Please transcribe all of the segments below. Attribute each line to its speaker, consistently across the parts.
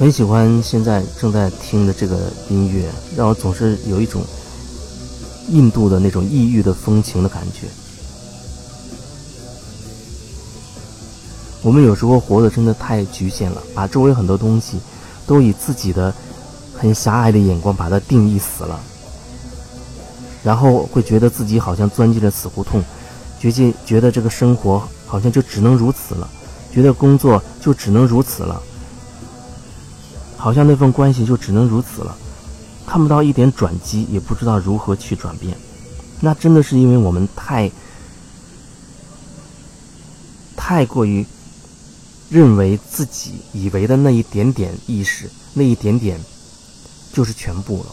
Speaker 1: 很喜欢现在正在听的这个音乐，让我总是有一种印度的那种异域的风情的感觉。我们有时候活得真的太局限了，把周围很多东西都以自己的很狭隘的眼光把它定义死了，然后会觉得自己好像钻进了死胡同，觉得觉得这个生活好像就只能如此了，觉得工作就只能如此了。好像那份关系就只能如此了，看不到一点转机，也不知道如何去转变。那真的是因为我们太太过于认为自己以为的那一点点意识，那一点点就是全部了。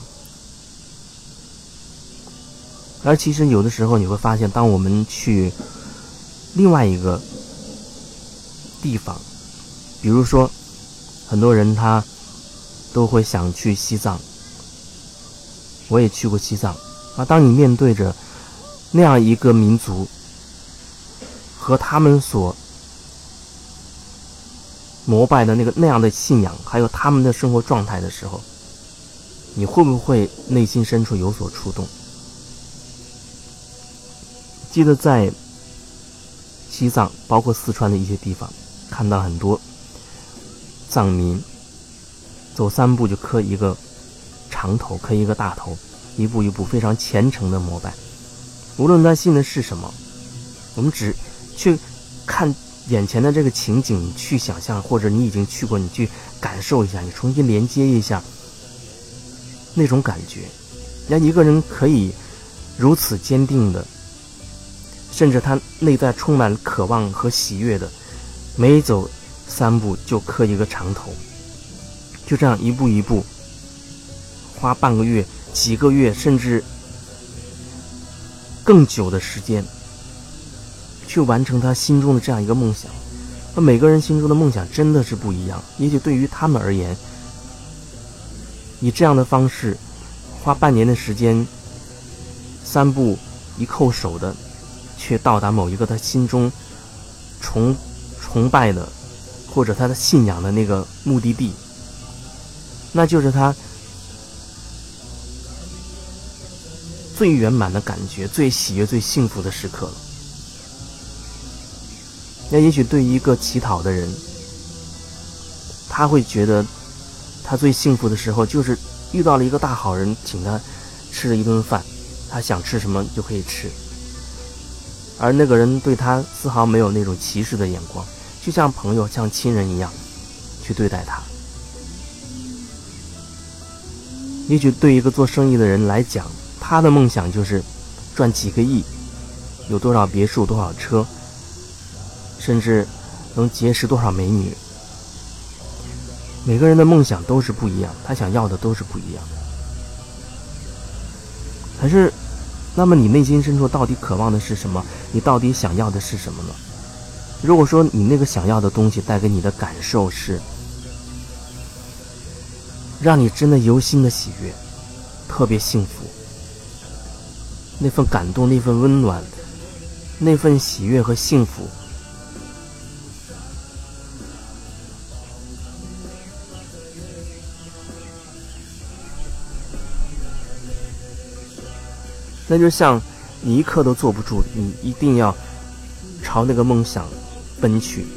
Speaker 1: 而其实有的时候你会发现，当我们去另外一个地方，比如说很多人他。都会想去西藏，我也去过西藏。啊，当你面对着那样一个民族和他们所膜拜的那个那样的信仰，还有他们的生活状态的时候，你会不会内心深处有所触动？记得在西藏，包括四川的一些地方，看到很多藏民。走三步就磕一个长头，磕一个大头，一步一步非常虔诚的膜拜。无论他信的是什么，我们只去看眼前的这个情景，去想象，或者你已经去过，你去感受一下，你重新连接一下那种感觉。让一个人可以如此坚定的，甚至他内在充满渴望和喜悦的，每走三步就磕一个长头。就这样一步一步，花半个月、几个月，甚至更久的时间，去完成他心中的这样一个梦想。那每个人心中的梦想真的是不一样。也许对于他们而言，以这样的方式，花半年的时间，三步一叩首的，却到达某一个他心中崇崇拜的，或者他的信仰的那个目的地。那就是他最圆满的感觉、最喜悦、最幸福的时刻了。那也许对于一个乞讨的人，他会觉得他最幸福的时候就是遇到了一个大好人，请他吃了一顿饭，他想吃什么就可以吃，而那个人对他丝毫没有那种歧视的眼光，就像朋友、像亲人一样去对待他。也许对一个做生意的人来讲，他的梦想就是赚几个亿，有多少别墅、多少车，甚至能结识多少美女。每个人的梦想都是不一样，他想要的都是不一样。可是，那么你内心深处到底渴望的是什么？你到底想要的是什么呢？如果说你那个想要的东西带给你的感受是……让你真的由心的喜悦，特别幸福，那份感动，那份温暖，那份喜悦和幸福，那就像你一刻都坐不住，你一定要朝那个梦想奔去，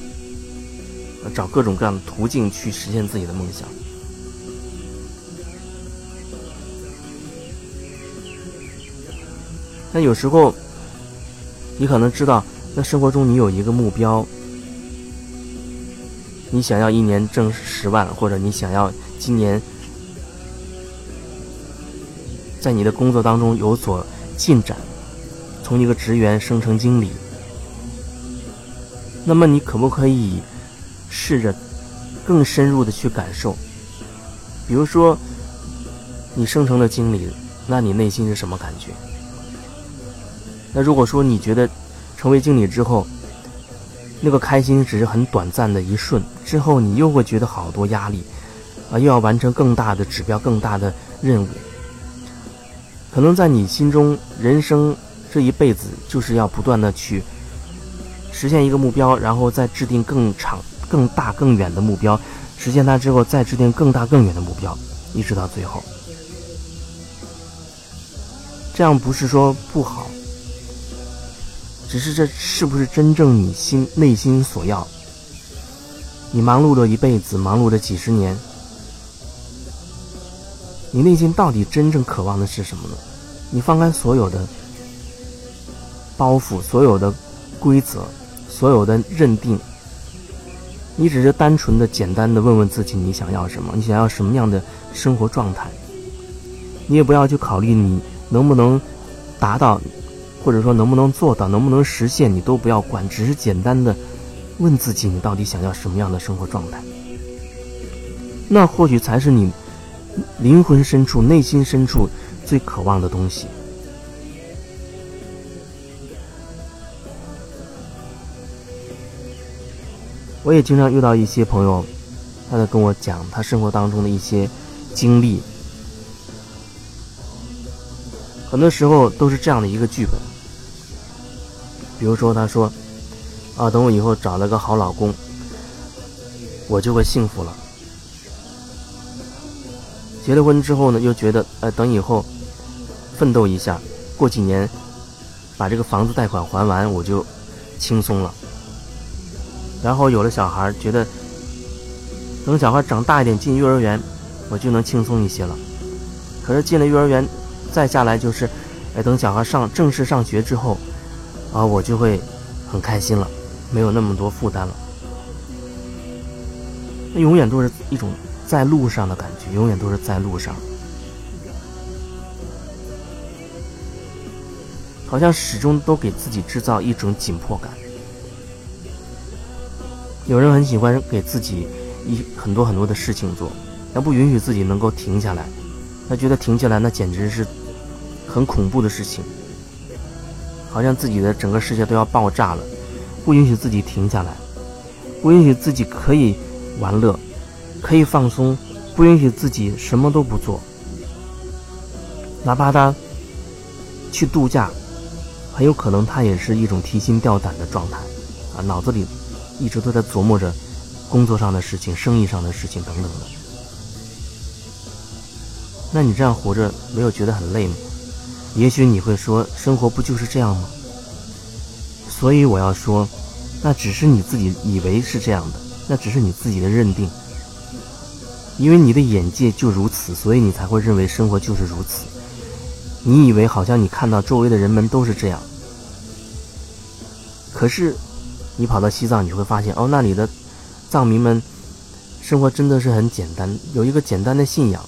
Speaker 1: 找各种各样的途径去实现自己的梦想。那有时候，你可能知道，那生活中你有一个目标，你想要一年挣十万，或者你想要今年在你的工作当中有所进展，从一个职员升成经理。那么你可不可以试着更深入的去感受？比如说，你升成了经理，那你内心是什么感觉？那如果说你觉得成为经理之后，那个开心只是很短暂的一瞬，之后你又会觉得好多压力，啊，又要完成更大的指标、更大的任务。可能在你心中，人生这一辈子就是要不断的去实现一个目标，然后再制定更长、更大、更远的目标，实现它之后再制定更大更远的目标，一直到最后。这样不是说不好，只是这是不是真正你心内心所要？你忙碌了一辈子，忙碌了几十年，你内心到底真正渴望的是什么呢？你放开所有的包袱，所有的规则，所有的认定，你只是单纯的、简单的问问自己：你想要什么？你想要什么样的生活状态？你也不要去考虑你能不能达到，或者说能不能做到，能不能实现，你都不要管，只是简单的。问自己，你到底想要什么样的生活状态？那或许才是你灵魂深处、内心深处最渴望的东西。我也经常遇到一些朋友，他在跟我讲他生活当中的一些经历，很多时候都是这样的一个剧本。比如说，他说。啊，等我以后找了个好老公，我就会幸福了。结了婚之后呢，又觉得，呃，等以后奋斗一下，过几年把这个房子贷款还完，我就轻松了。然后有了小孩，觉得等小孩长大一点进幼儿园，我就能轻松一些了。可是进了幼儿园，再下来就是，哎，等小孩上正式上学之后，啊，我就会很开心了。没有那么多负担了，那永远都是一种在路上的感觉，永远都是在路上，好像始终都给自己制造一种紧迫感。有人很喜欢给自己一很多很多的事情做，他不允许自己能够停下来，他觉得停下来那简直是很恐怖的事情，好像自己的整个世界都要爆炸了。不允许自己停下来，不允许自己可以玩乐，可以放松，不允许自己什么都不做。哪怕他去度假，很有可能他也是一种提心吊胆的状态，啊，脑子里一直都在琢磨着工作上的事情、生意上的事情等等的。那你这样活着，没有觉得很累吗？也许你会说，生活不就是这样吗？所以我要说，那只是你自己以为是这样的，那只是你自己的认定。因为你的眼界就如此，所以你才会认为生活就是如此。你以为好像你看到周围的人们都是这样，可是你跑到西藏，你会发现，哦，那里的藏民们生活真的是很简单，有一个简单的信仰。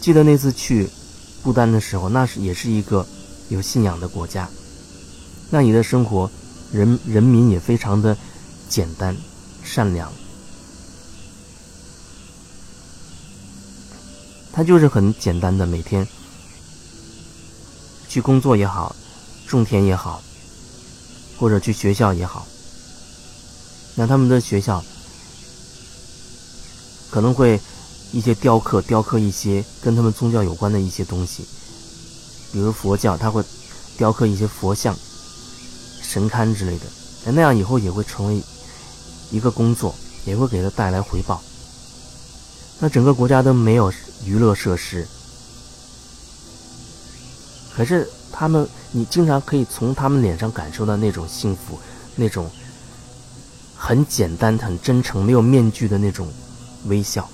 Speaker 1: 记得那次去不丹的时候，那是也是一个。有信仰的国家，那你的生活，人人民也非常的简单、善良。他就是很简单的每天去工作也好，种田也好，或者去学校也好。那他们的学校可能会一些雕刻，雕刻一些跟他们宗教有关的一些东西。比如佛教，他会雕刻一些佛像、神龛之类的，那样以后也会成为一个工作，也会给他带来回报。那整个国家都没有娱乐设施，可是他们，你经常可以从他们脸上感受到那种幸福，那种很简单、很真诚、没有面具的那种微笑。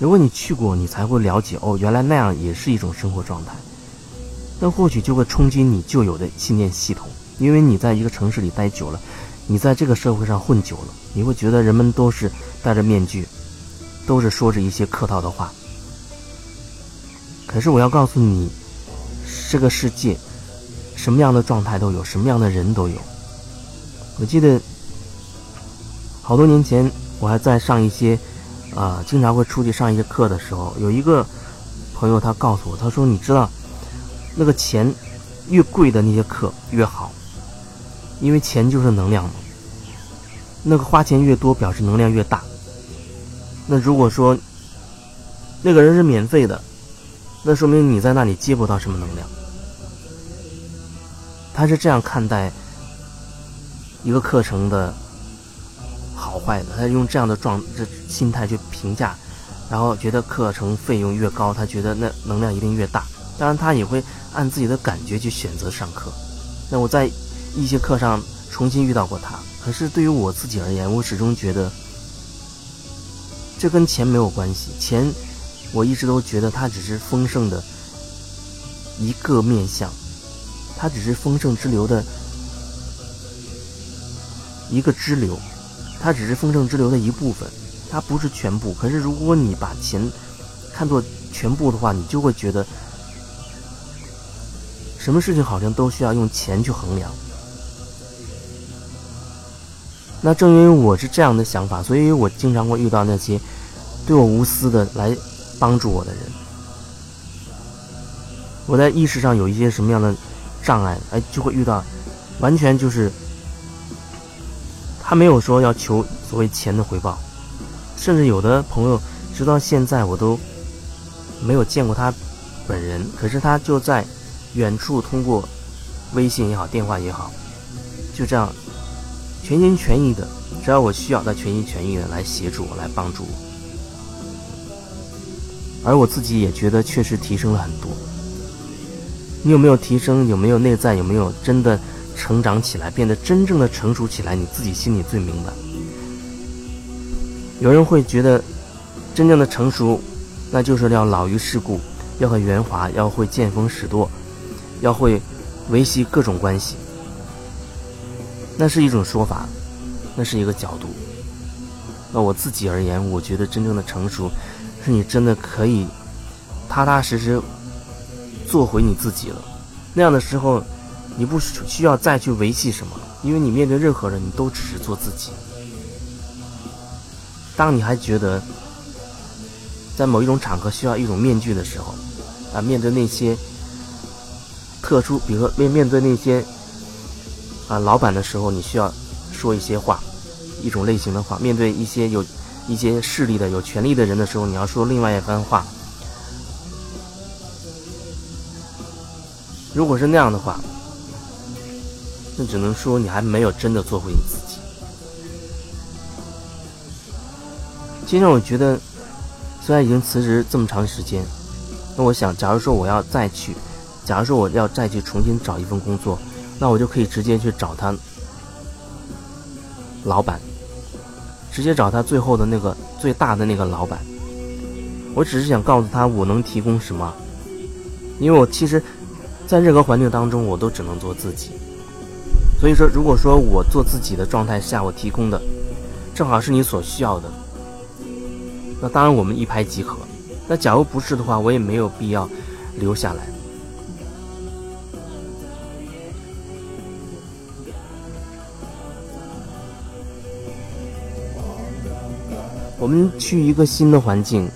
Speaker 1: 如果你去过，你才会了解哦，原来那样也是一种生活状态。那或许就会冲击你旧有的信念系统，因为你在一个城市里待久了，你在这个社会上混久了，你会觉得人们都是戴着面具，都是说着一些客套的话。可是我要告诉你，这个世界什么样的状态都有，什么样的人都有。我记得好多年前，我还在上一些。啊，经常会出去上一些课的时候，有一个朋友他告诉我，他说：“你知道，那个钱越贵的那些课越好，因为钱就是能量嘛。那个花钱越多，表示能量越大。那如果说那个人是免费的，那说明你在那里接不到什么能量。他是这样看待一个课程的坏的，他用这样的状这心态去评价，然后觉得课程费用越高，他觉得那能量一定越大。当然，他也会按自己的感觉去选择上课。那我在一些课上重新遇到过他，可是对于我自己而言，我始终觉得这跟钱没有关系。钱，我一直都觉得它只是丰盛的一个面相，它只是丰盛之流的。一个支流，它只是丰盛之流的一部分，它不是全部。可是如果你把钱看作全部的话，你就会觉得什么事情好像都需要用钱去衡量。那正因为我是这样的想法，所以我经常会遇到那些对我无私的来帮助我的人。我在意识上有一些什么样的障碍，哎，就会遇到，完全就是。他没有说要求所谓钱的回报，甚至有的朋友直到现在我都没有见过他本人，可是他就在远处通过微信也好、电话也好，就这样全心全意的，只要我需要，他全心全意的来协助我、来帮助我。而我自己也觉得确实提升了很多。你有没有提升？有没有内在？有没有真的？成长起来，变得真正的成熟起来，你自己心里最明白。有人会觉得，真正的成熟，那就是要老于世故，要很圆滑，要会见风使舵，要会维系各种关系。那是一种说法，那是一个角度。那我自己而言，我觉得真正的成熟，是你真的可以踏踏实实做回你自己了。那样的时候。你不需要再去维系什么，因为你面对任何人，你都只是做自己。当你还觉得在某一种场合需要一种面具的时候，啊，面对那些特殊，比如说面面对那些啊老板的时候，你需要说一些话，一种类型的话；面对一些有一些势力的、有权力的人的时候，你要说另外一番话。如果是那样的话，那只能说你还没有真的做回你自己。其实我觉得，虽然已经辞职这么长时间，那我想，假如说我要再去，假如说我要再去重新找一份工作，那我就可以直接去找他老板，直接找他最后的那个最大的那个老板。我只是想告诉他我能提供什么，因为我其实，在任何环境当中，我都只能做自己。所以说，如果说我做自己的状态下，我提供的正好是你所需要的，那当然我们一拍即合。那假如不是的话，我也没有必要留下来。我们去一个新的环境，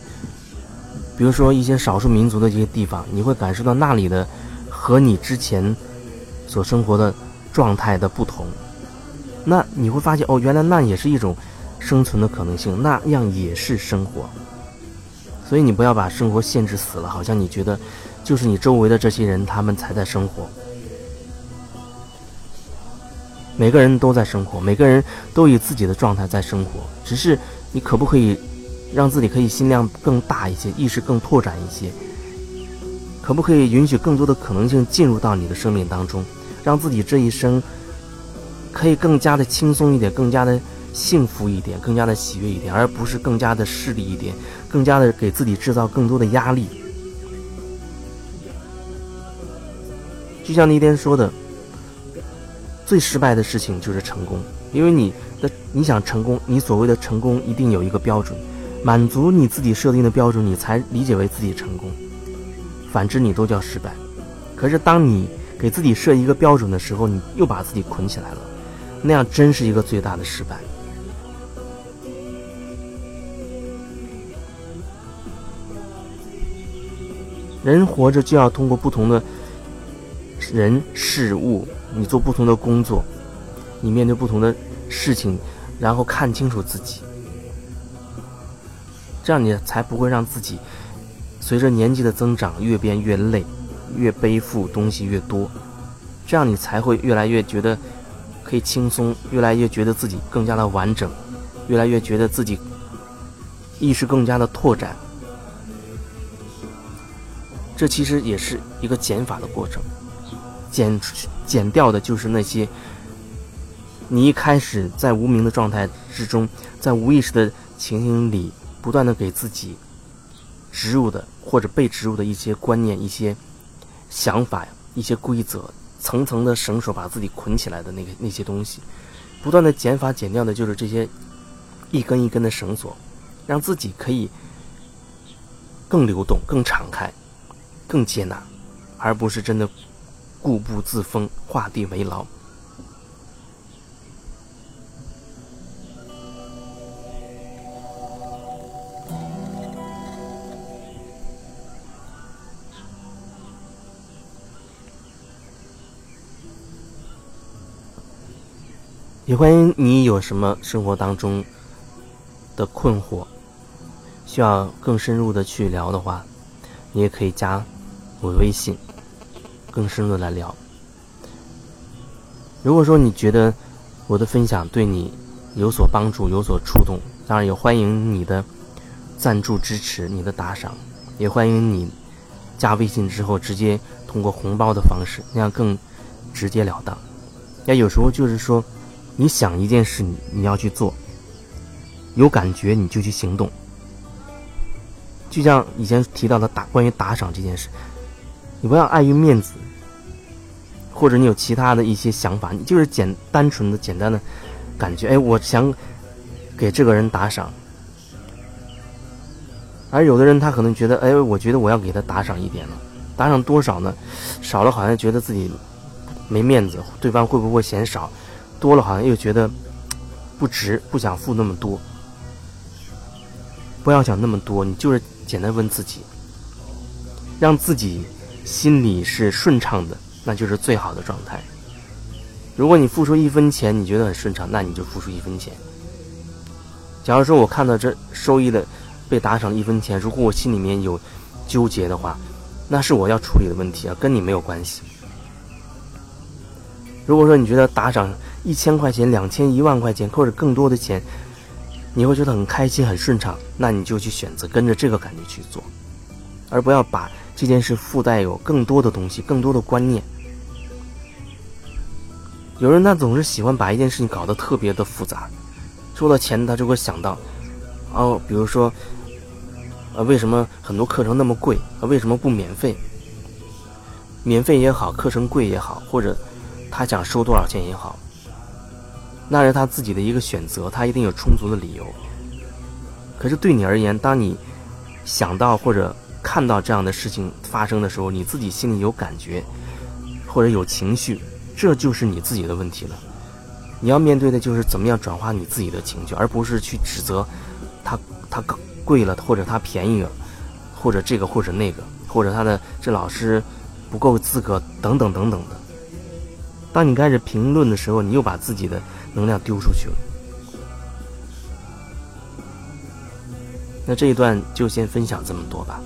Speaker 1: 比如说一些少数民族的这些地方，你会感受到那里的和你之前所生活的。状态的不同，那你会发现哦，原来那也是一种生存的可能性，那样也是生活。所以你不要把生活限制死了，好像你觉得就是你周围的这些人他们才在生活。每个人都在生活，每个人都以自己的状态在生活，只是你可不可以让自己可以心量更大一些，意识更拓展一些？可不可以允许更多的可能性进入到你的生命当中？让自己这一生可以更加的轻松一点，更加的幸福一点，更加的喜悦一点，而不是更加的势利一点，更加的给自己制造更多的压力。就像那天说的，最失败的事情就是成功，因为你的你想成功，你所谓的成功一定有一个标准，满足你自己设定的标准，你才理解为自己成功，反之你都叫失败。可是当你给自己设一个标准的时候，你又把自己捆起来了，那样真是一个最大的失败。人活着就要通过不同的人事物，你做不同的工作，你面对不同的事情，然后看清楚自己，这样你才不会让自己随着年纪的增长越变越累。越背负东西越多，这样你才会越来越觉得可以轻松，越来越觉得自己更加的完整，越来越觉得自己意识更加的拓展。这其实也是一个减法的过程，减减掉的就是那些你一开始在无名的状态之中，在无意识的情形里不断的给自己植入的或者被植入的一些观念、一些想法、一些规则，层层的绳索把自己捆起来的那个那些东西，不断的减法减掉的就是这些一根一根的绳索，让自己可以更流动、更敞开。更接纳，而不是真的固步自封、画地为牢。也欢迎你有什么生活当中的困惑，需要更深入的去聊的话，你也可以加。我微信，更深入的来聊。如果说你觉得我的分享对你有所帮助、有所触动，当然也欢迎你的赞助支持、你的打赏，也欢迎你加微信之后直接通过红包的方式，那样更直截了当。那有时候就是说，你想一件事，你你要去做，有感觉你就去行动。就像以前提到的打关于打赏这件事。你不要碍于面子，或者你有其他的一些想法，你就是简单纯的、简单的感觉。哎，我想给这个人打赏，而有的人他可能觉得，哎，我觉得我要给他打赏一点了，打赏多少呢？少了好像觉得自己没面子，对方会不会嫌少？多了好像又觉得不值，不想付那么多。不要想那么多，你就是简单问自己，让自己。心里是顺畅的，那就是最好的状态。如果你付出一分钱，你觉得很顺畅，那你就付出一分钱。假如说我看到这收益的被打赏一分钱，如果我心里面有纠结的话，那是我要处理的问题啊，跟你没有关系。如果说你觉得打赏一千块钱、两千、一万块钱或者更多的钱，你会觉得很开心、很顺畅，那你就去选择跟着这个感觉去做，而不要把。这件事附带有更多的东西，更多的观念。有人他总是喜欢把一件事情搞得特别的复杂，说到钱他就会想到，哦，比如说，呃，为什么很多课程那么贵？为什么不免费？免费也好，课程贵也好，或者他想收多少钱也好，那是他自己的一个选择，他一定有充足的理由。可是对你而言，当你想到或者看到这样的事情发生的时候，你自己心里有感觉，或者有情绪，这就是你自己的问题了。你要面对的就是怎么样转化你自己的情绪，而不是去指责他他贵了，或者他便宜了，或者这个或者那个，或者他的这老师不够资格等等等等的。当你开始评论的时候，你又把自己的能量丢出去了。那这一段就先分享这么多吧。